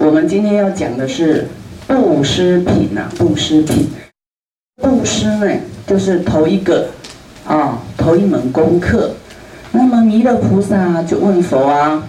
我们今天要讲的是布施品呐，布施品。布施呢，就是头一个啊，头一门功课。那么弥勒菩萨就问佛啊，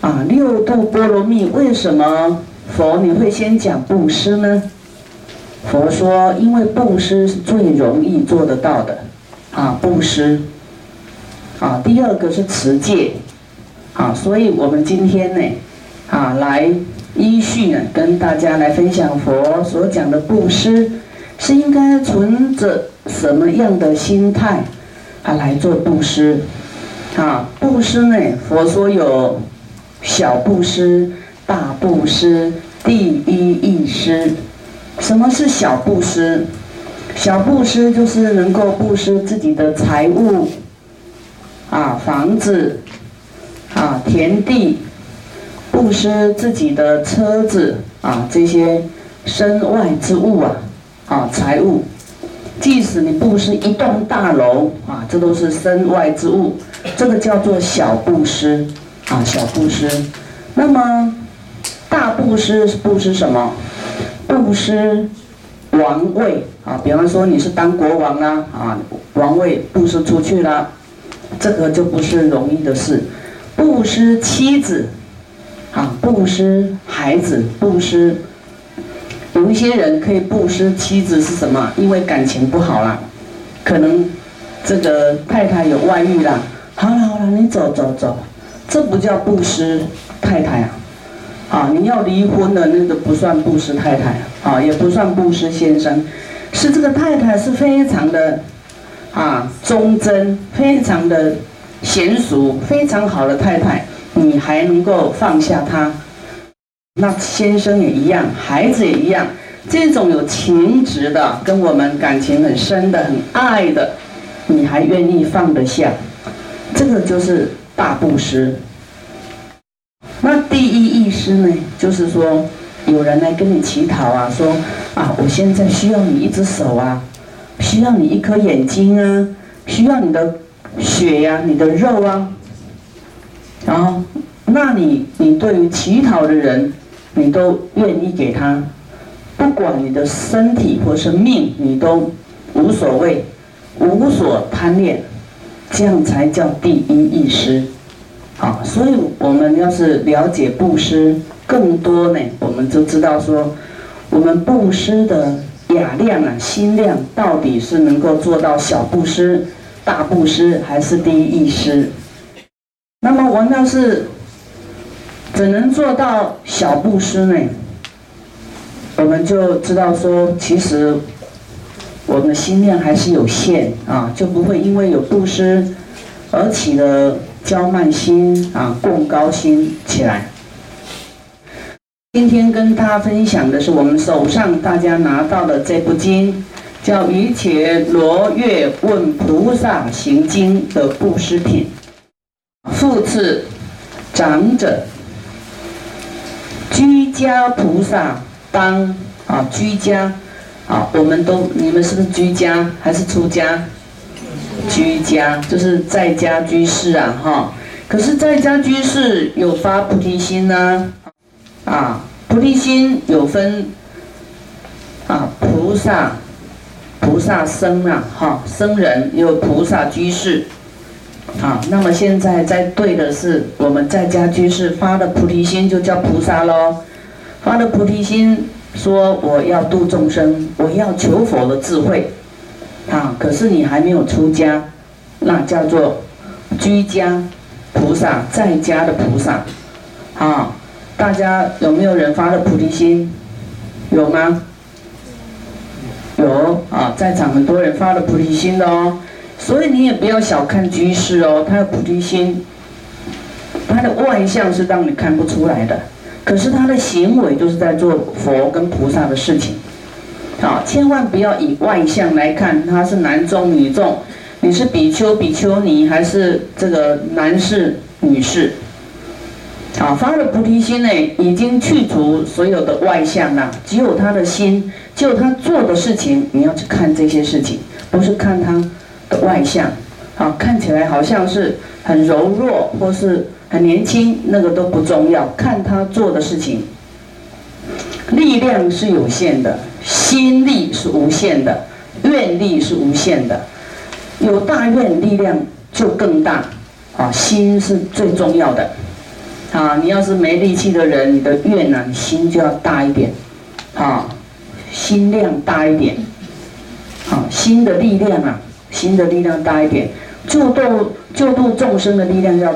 啊，六度波罗蜜为什么佛你会先讲布施呢？佛说，因为布施是最容易做得到的啊，布施。啊，第二个是持戒。啊，所以我们今天呢，啊，来依序呢，跟大家来分享佛所讲的布施，是应该存着什么样的心态啊来做布施？啊，布施呢，佛说有小布施、大布施、第一义施。什么是小布施？小布施就是能够布施自己的财物，啊，房子。啊，田地，布施自己的车子啊，这些身外之物啊，啊，财物，即使你布施一栋大楼啊，这都是身外之物，这个叫做小布施啊，小布施。那么大布施是布施什么？布施王位啊，比方说你是当国王啦啊，王位布施出去了，这个就不是容易的事。布施妻子，啊，布施孩子，布施。有一些人可以布施妻子是什么？因为感情不好啦，可能这个太太有外遇啦。好了好了，你走走走，这不叫布施太太啊，啊，你要离婚的那个不算布施太太啊，也不算布施先生，是这个太太是非常的啊忠贞，非常的。娴熟非常好的太太，你还能够放下他？那先生也一样，孩子也一样，这种有情执的，跟我们感情很深的、很爱的，你还愿意放得下？这个就是大布施。那第一意施呢？就是说，有人来跟你乞讨啊，说啊，我现在需要你一只手啊，需要你一颗眼睛啊，需要你的。血呀，你的肉啊，然后，那你你对于乞讨的人，你都愿意给他，不管你的身体或是命，你都无所谓，无所贪恋，这样才叫第一意识。好，所以我们要是了解布施更多呢，我们就知道说，我们布施的雅量啊，心量到底是能够做到小布施。大布施还是第一义施？那么我要是只能做到小布施呢？我们就知道说，其实我们的心量还是有限啊，就不会因为有布施而起了骄慢心啊、共高心起来。今天跟大家分享的是我们手上大家拿到的这部经。叫于伽罗月问菩萨行经的布施品，复次长者居家菩萨当啊居家啊，我们都你们是不是居家还是出家？居家就是在家居士啊哈。可是在家居士有发菩提心呢啊，菩提心有分啊菩萨。菩萨僧啊，哈，僧人有菩萨居士，啊，那么现在在对的是我们在家居士发的菩提心就叫菩萨喽，发的菩提心说我要度众生，我要求佛的智慧，啊，可是你还没有出家，那叫做居家菩萨，在家的菩萨，啊，大家有没有人发的菩提心？有吗？有啊，在场很多人发了菩提心的哦，所以你也不要小看居士哦，他的菩提心，他的外相是让你看不出来的，可是他的行为就是在做佛跟菩萨的事情，好，千万不要以外相来看他是男众女众，你是比丘比丘尼还是这个男士女士。啊，发了菩提心呢，已经去除所有的外相了，只有他的心，只有他做的事情，你要去看这些事情，不是看他外向。啊，看起来好像是很柔弱或是很年轻，那个都不重要，看他做的事情。力量是有限的，心力是无限的，愿力是无限的。有大愿，力量就更大。啊，心是最重要的。啊，你要是没力气的人，你的愿呢，你心就要大一点。啊，心量大一点。啊，心的力量啊，心的力量大一点。救度救度众生的力量要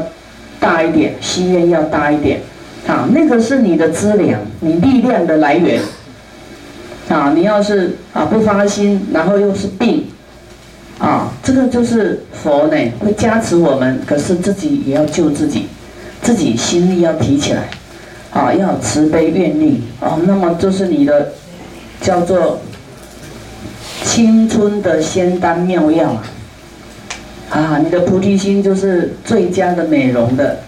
大一点，心愿要大一点。啊，那个是你的资粮，你力量的来源。啊，你要是啊不发心，然后又是病，啊，这个就是佛呢会加持我们，可是自己也要救自己，自己心力要提起来，啊，要慈悲愿力，啊，那么就是你的叫做青春的仙丹妙药啊，啊，你的菩提心就是最佳的美容的。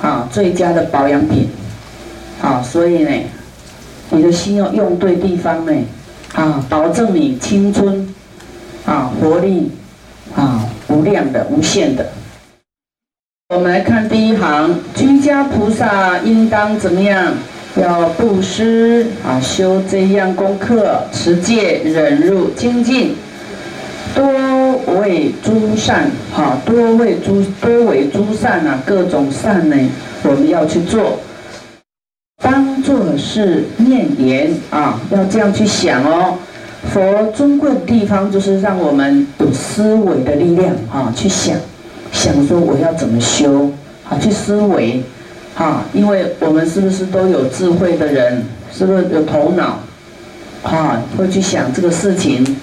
啊，最佳的保养品，啊，所以呢，你的心要用对地方呢，啊，保证你青春，啊，活力，啊，无量的、无限的。我们来看第一行，居家菩萨应当怎么样？要布施啊，修这样功课，持戒、忍辱、精进，多。为诸善，哈，多为诸多为诸善啊，各种善呢，我们要去做。当做是念言啊，要这样去想哦。佛尊贵的地方就是让我们有思维的力量啊，去想，想说我要怎么修啊，去思维啊，因为我们是不是都有智慧的人，是不是有头脑啊，会去想这个事情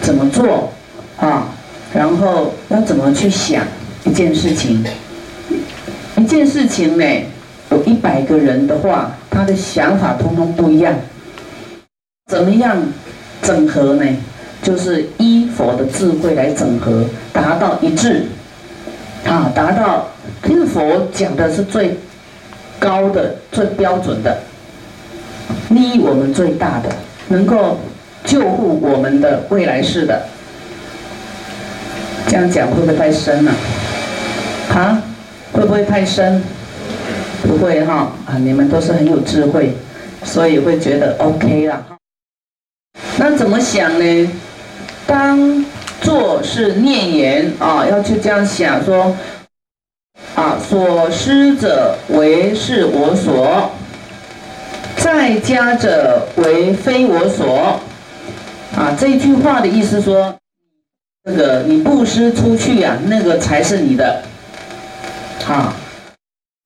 怎么做啊？然后要怎么去想一件事情？一件事情呢，有一百个人的话，他的想法通通不一样。怎么样整合呢？就是依佛的智慧来整合，达到一致。啊，达到，因为佛讲的是最高的、最标准的，利益我们最大的，能够救护我们的未来世的。这样讲会不会太深了？啊，会不会太深？不会哈，啊，你们都是很有智慧，所以会觉得 OK 了。那怎么想呢？当做是念言啊，要去这样想说，啊，所施者为是我所，在家者为非我所。啊，这句话的意思说。这个你布施出去呀，那个才是你的，啊，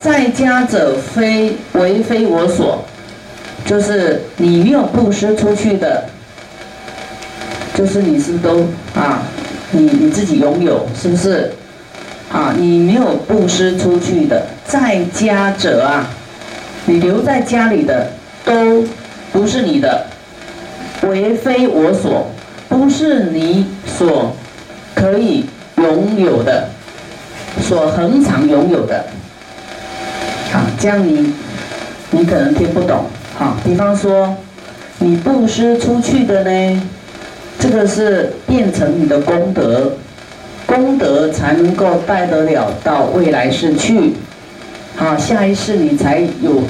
在家者非为非我所，就是你没有布施出去的，就是你是都啊，你你自己拥有是不是？啊，你没有布施出去的，在家者啊，你留在家里的都不是你的，为非我所，不是你所。可以拥有的，所恒常拥有的，好，这样你你可能听不懂，好，比方说你布施出去的呢，这个是变成你的功德，功德才能够带得了到未来世去，好，下一世你才有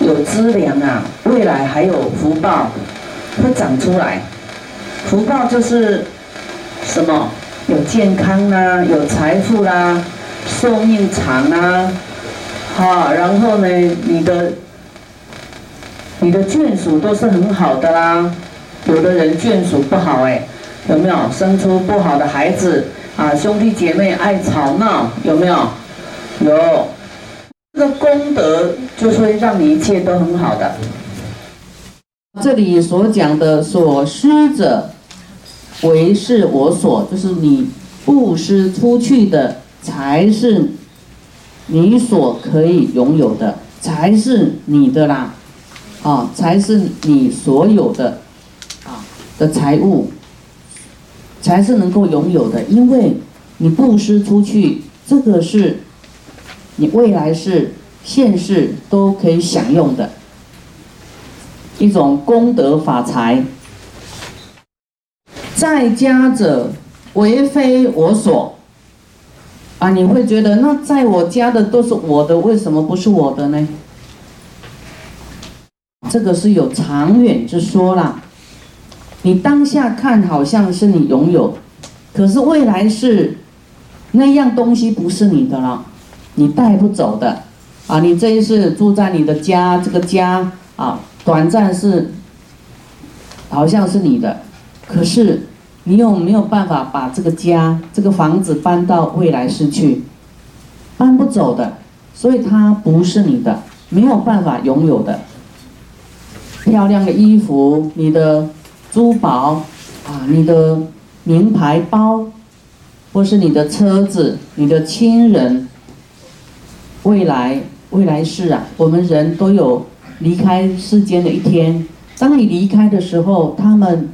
有资粮啊，未来还有福报会长出来，福报就是什么？有健康啦，有财富啦，寿命长啊，好，然后呢，你的你的眷属都是很好的啦。有的人眷属不好哎，有没有生出不好的孩子啊？兄弟姐妹爱吵闹，有没有？有，这个功德就是会让你一切都很好的。这里所讲的所施者。为是我所，就是你布施出去的，才是你所可以拥有的，才是你的啦，啊，才是你所有的，啊的财物，才是能够拥有的，因为你布施出去，这个是你未来是现世都可以享用的一种功德法财。在家者为非我所啊！你会觉得那在我家的都是我的，为什么不是我的呢？这个是有长远之说啦。你当下看好像是你拥有，可是未来是那样东西不是你的了，你带不走的啊！你这一世住在你的家，这个家啊，短暂是好像是你的，可是你有没有办法把这个家、这个房子搬到未来世去？搬不走的，所以它不是你的，没有办法拥有的。漂亮的衣服，你的珠宝啊，你的名牌包，或是你的车子，你的亲人，未来未来世啊，我们人都有离开世间的一天。当你离开的时候，他们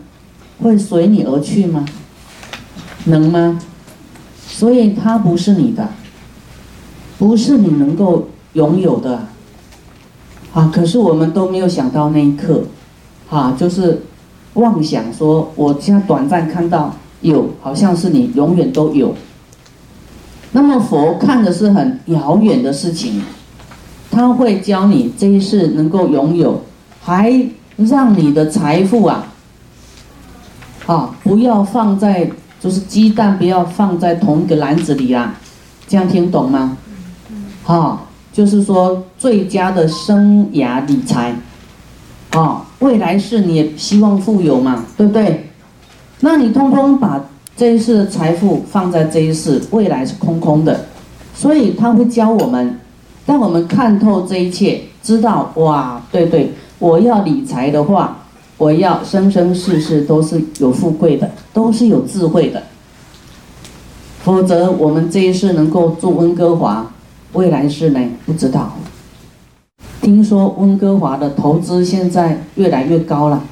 会随你而去吗？能吗？所以它不是你的，不是你能够拥有的。啊！可是我们都没有想到那一刻，啊，就是妄想说，我现在短暂看到有，好像是你永远都有。那么佛看的是很遥远的事情，他会教你这一世能够拥有，还让你的财富啊，啊，不要放在就是鸡蛋不要放在同一个篮子里啊，这样听懂吗？啊。就是说，最佳的生涯理财，啊，未来是你也希望富有嘛，对不对？那你通通把这一世的财富放在这一世，未来是空空的，所以他会教我们，让我们看透这一切，知道哇，对对，我要理财的话，我要生生世世都是有富贵的，都是有智慧的，否则我们这一世能够住温哥华。未来世呢？不知道。听说温哥华的投资现在越来越高了，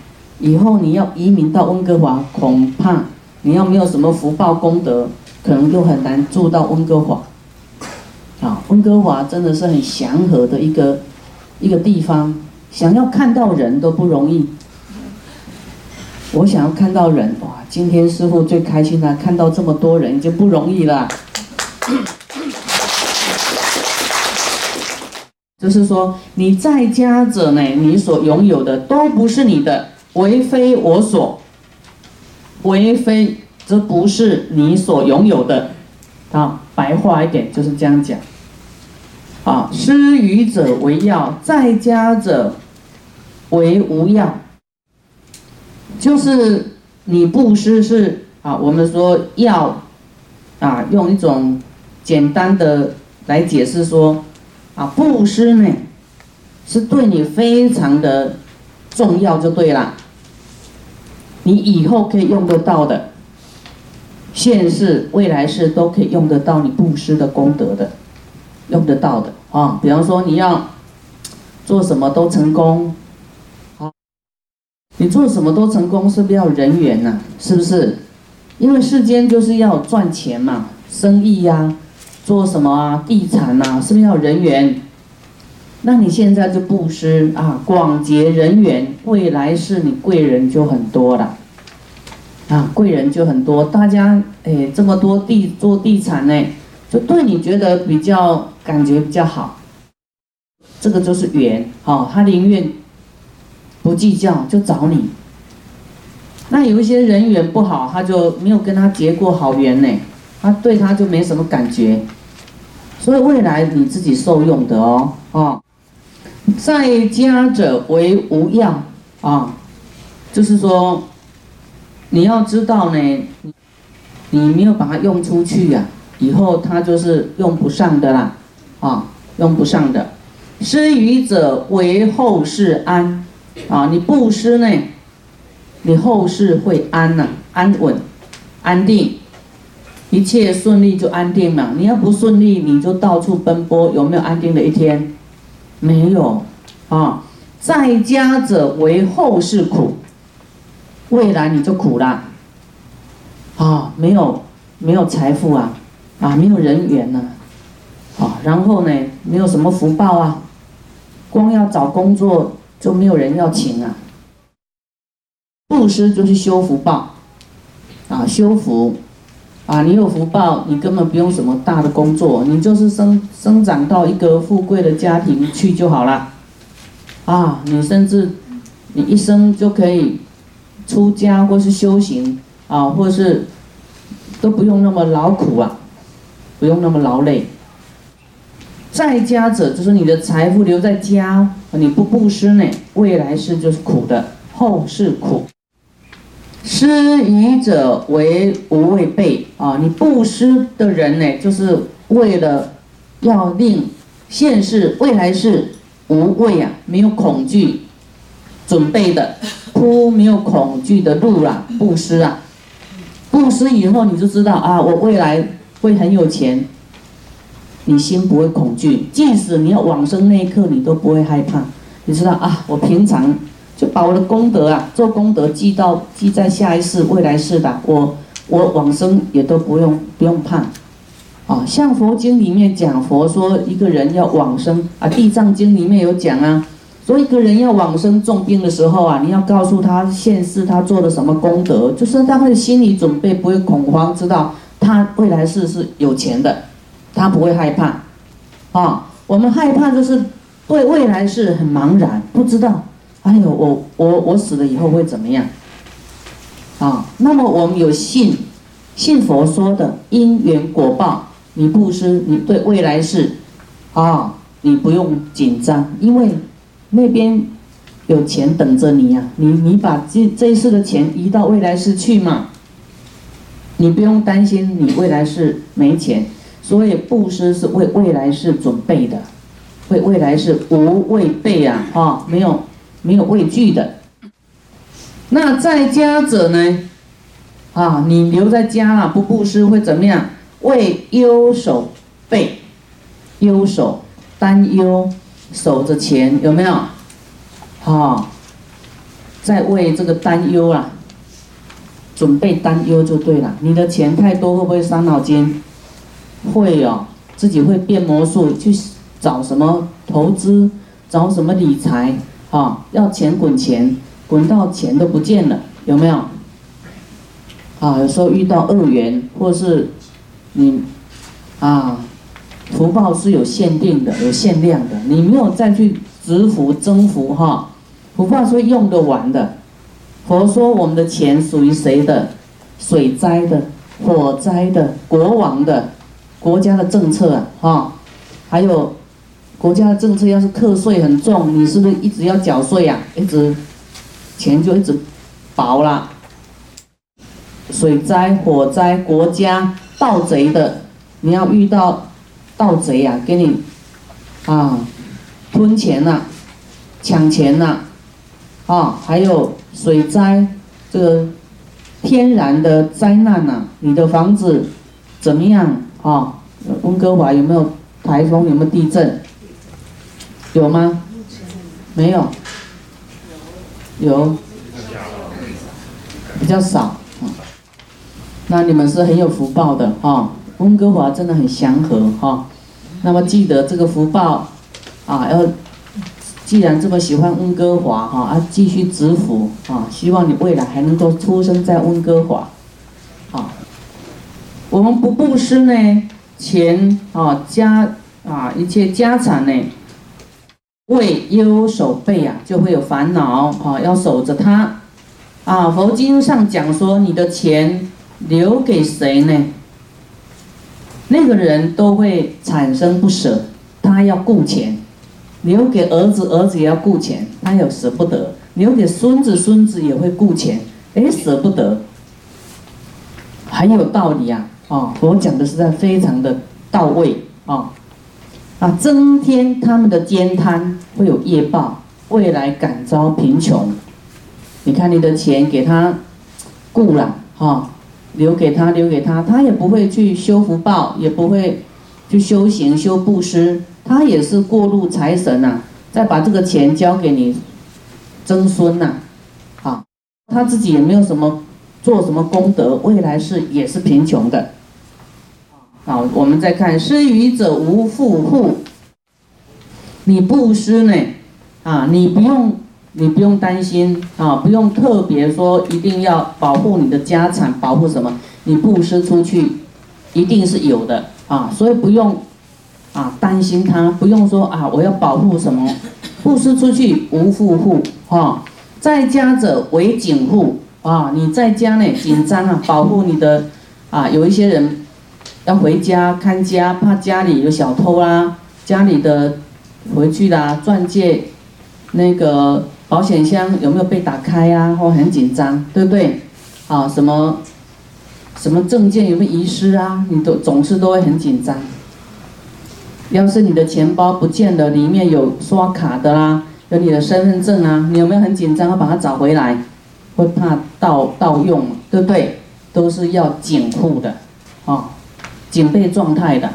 以后你要移民到温哥华，恐怕你要没有什么福报功德，可能就很难住到温哥华。啊，温哥华真的是很祥和的一个一个地方，想要看到人都不容易。我想要看到人，哇！今天师傅最开心的，看到这么多人就不容易了。就是说，你在家者呢，你所拥有的都不是你的，为非我所，为非则不是你所拥有的。啊，白话一点就是这样讲。啊，施予者为要，在家者为无要。就是你布施是啊，我们说要啊，用一种简单的来解释说。啊，布施呢，是对你非常的重要，就对了。你以后可以用得到的，现世、未来世都可以用得到你布施的功德的，用得到的啊。比方说你要做什么都成功，好，你做什么都成功，是不是要人缘呐？是不是？因为世间就是要赚钱嘛，生意呀。做什么啊？地产呐，是不是要人缘？那你现在就布施啊，广结人缘，未来是你贵人就很多了。啊，贵人就很多，大家哎，这么多地做地产呢，就对你觉得比较感觉比较好。这个就是缘，好，他宁愿不计较就找你。那有一些人缘不好，他就没有跟他结过好缘呢，他对他就没什么感觉。所以未来你自己受用的哦，啊，在家者为无药啊，就是说，你要知道呢，你没有把它用出去呀，以后它就是用不上的啦，啊，用不上的。施予者为后世安，啊，你布施呢，你后世会安呐，安稳，安定。一切顺利就安定嘛，你要不顺利，你就到处奔波，有没有安定的一天？没有，啊，在家者为后世苦，未来你就苦啦，啊，没有没有财富啊，啊，没有人缘呐，啊，然后呢，没有什么福报啊，光要找工作就没有人要请啊，布施就是修福报，啊，修福。啊，你有福报，你根本不用什么大的工作，你就是生生长到一个富贵的家庭去就好了。啊，你甚至你一生就可以出家或是修行啊，或是都不用那么劳苦啊，不用那么劳累。在家者就是你的财富留在家，你不布施呢，未来世就是苦的，后世苦。施予者为无畏备啊！你布施的人呢，就是为了要令现世、未来世无畏啊，没有恐惧，准备的铺没有恐惧的路啊，布施啊，布施以后你就知道啊，我未来会很有钱，你心不会恐惧，即使你要往生那一刻，你都不会害怕，你知道啊，我平常。就把我的功德啊，做功德记到记在下一世、未来世的，我我往生也都不用不用怕，啊，像佛经里面讲，佛说一个人要往生啊，《地藏经》里面有讲啊，说一个人要往生重病的时候啊，你要告诉他现世他做了什么功德，就是他会心理准备，不会恐慌，知道他未来世是有钱的，他不会害怕，啊，我们害怕就是对未来世很茫然，不知道。哎呦，我我我死了以后会怎么样？啊，那么我们有信，信佛说的因缘果报，你布施，你对未来世，啊，你不用紧张，因为那边有钱等着你呀。你你把这这一世的钱移到未来世去嘛，你不用担心你未来世没钱。所以布施是为未来世准备的，为未来世无未备啊，啊，没有。没有畏惧的，那在家者呢？啊，你留在家啊，不布施会怎么样？为忧守备，忧守担忧，守着钱有没有？啊，在为这个担忧啊，准备担忧就对了。你的钱太多会不会伤脑筋？会哦，自己会变魔术，去找什么投资，找什么理财。啊，要钱滚钱，滚到钱都不见了，有没有？啊，有时候遇到恶缘，或是你啊，福报是有限定的，有限量的，你没有再去执福增福哈，福报是用得完的。佛说我们的钱属于谁的？水灾的、火灾的、国王的、国家的政策啊，哈，还有。国家的政策要是课税很重，你是不是一直要缴税呀？一直钱就一直薄了。水灾、火灾、国家盗贼的，你要遇到盗贼呀，给你啊吞钱呐，抢钱呐，啊，还有水灾这个天然的灾难呐，你的房子怎么样啊？温哥华有没有台风？有没有地震？有吗？没有。有。比较少。那你们是很有福报的哈，温哥华真的很祥和哈。那么记得这个福报啊，要既然这么喜欢温哥华哈，啊继续植福啊，希望你未来还能够出生在温哥华。啊，我们不布施呢，钱啊家啊一切家产呢。为忧守备啊，就会有烦恼啊，要守着它啊。佛经上讲说，你的钱留给谁呢？那个人都会产生不舍，他要顾钱；留给儿子，儿子也要顾钱，他有舍不得；留给孙子，孙子也会顾钱，哎，舍不得，很有道理啊！啊，佛讲的实在非常的到位啊。啊，增添他们的煎贪，会有业报，未来感遭贫穷。你看你的钱给他雇了，哈，留给他，留给他，他也不会去修福报，也不会去修行修布施，他也是过路财神呐，再把这个钱交给你曾孙呐，啊，他自己也没有什么做什么功德，未来是也是贫穷的。好，我们再看施予者无富户。你布施呢？啊，你不用，你不用担心啊，不用特别说一定要保护你的家产，保护什么？你布施出去，一定是有的啊，所以不用啊担心他，不用说啊我要保护什么布施出去无负户哈，在家者为警护啊，你在家呢紧张啊，保护你的啊，有一些人要回家看家，怕家里有小偷啦，家里的回去啦，钻戒那个保险箱有没有被打开呀？或很紧张，对不对？啊，什么什么证件有没有遗失啊？你都总是都会很紧张。要是你的钱包不见了，里面有刷卡的啦，有你的身份证啊，你有没有很紧张要把它找回来？会怕盗盗用，对不对？都是要警护的，啊，警备状态的。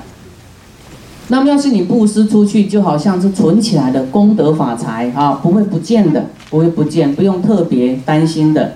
那么要是你布施出去，就好像是存起来的功德法财啊，不会不见的，不会不见，不用特别担心的。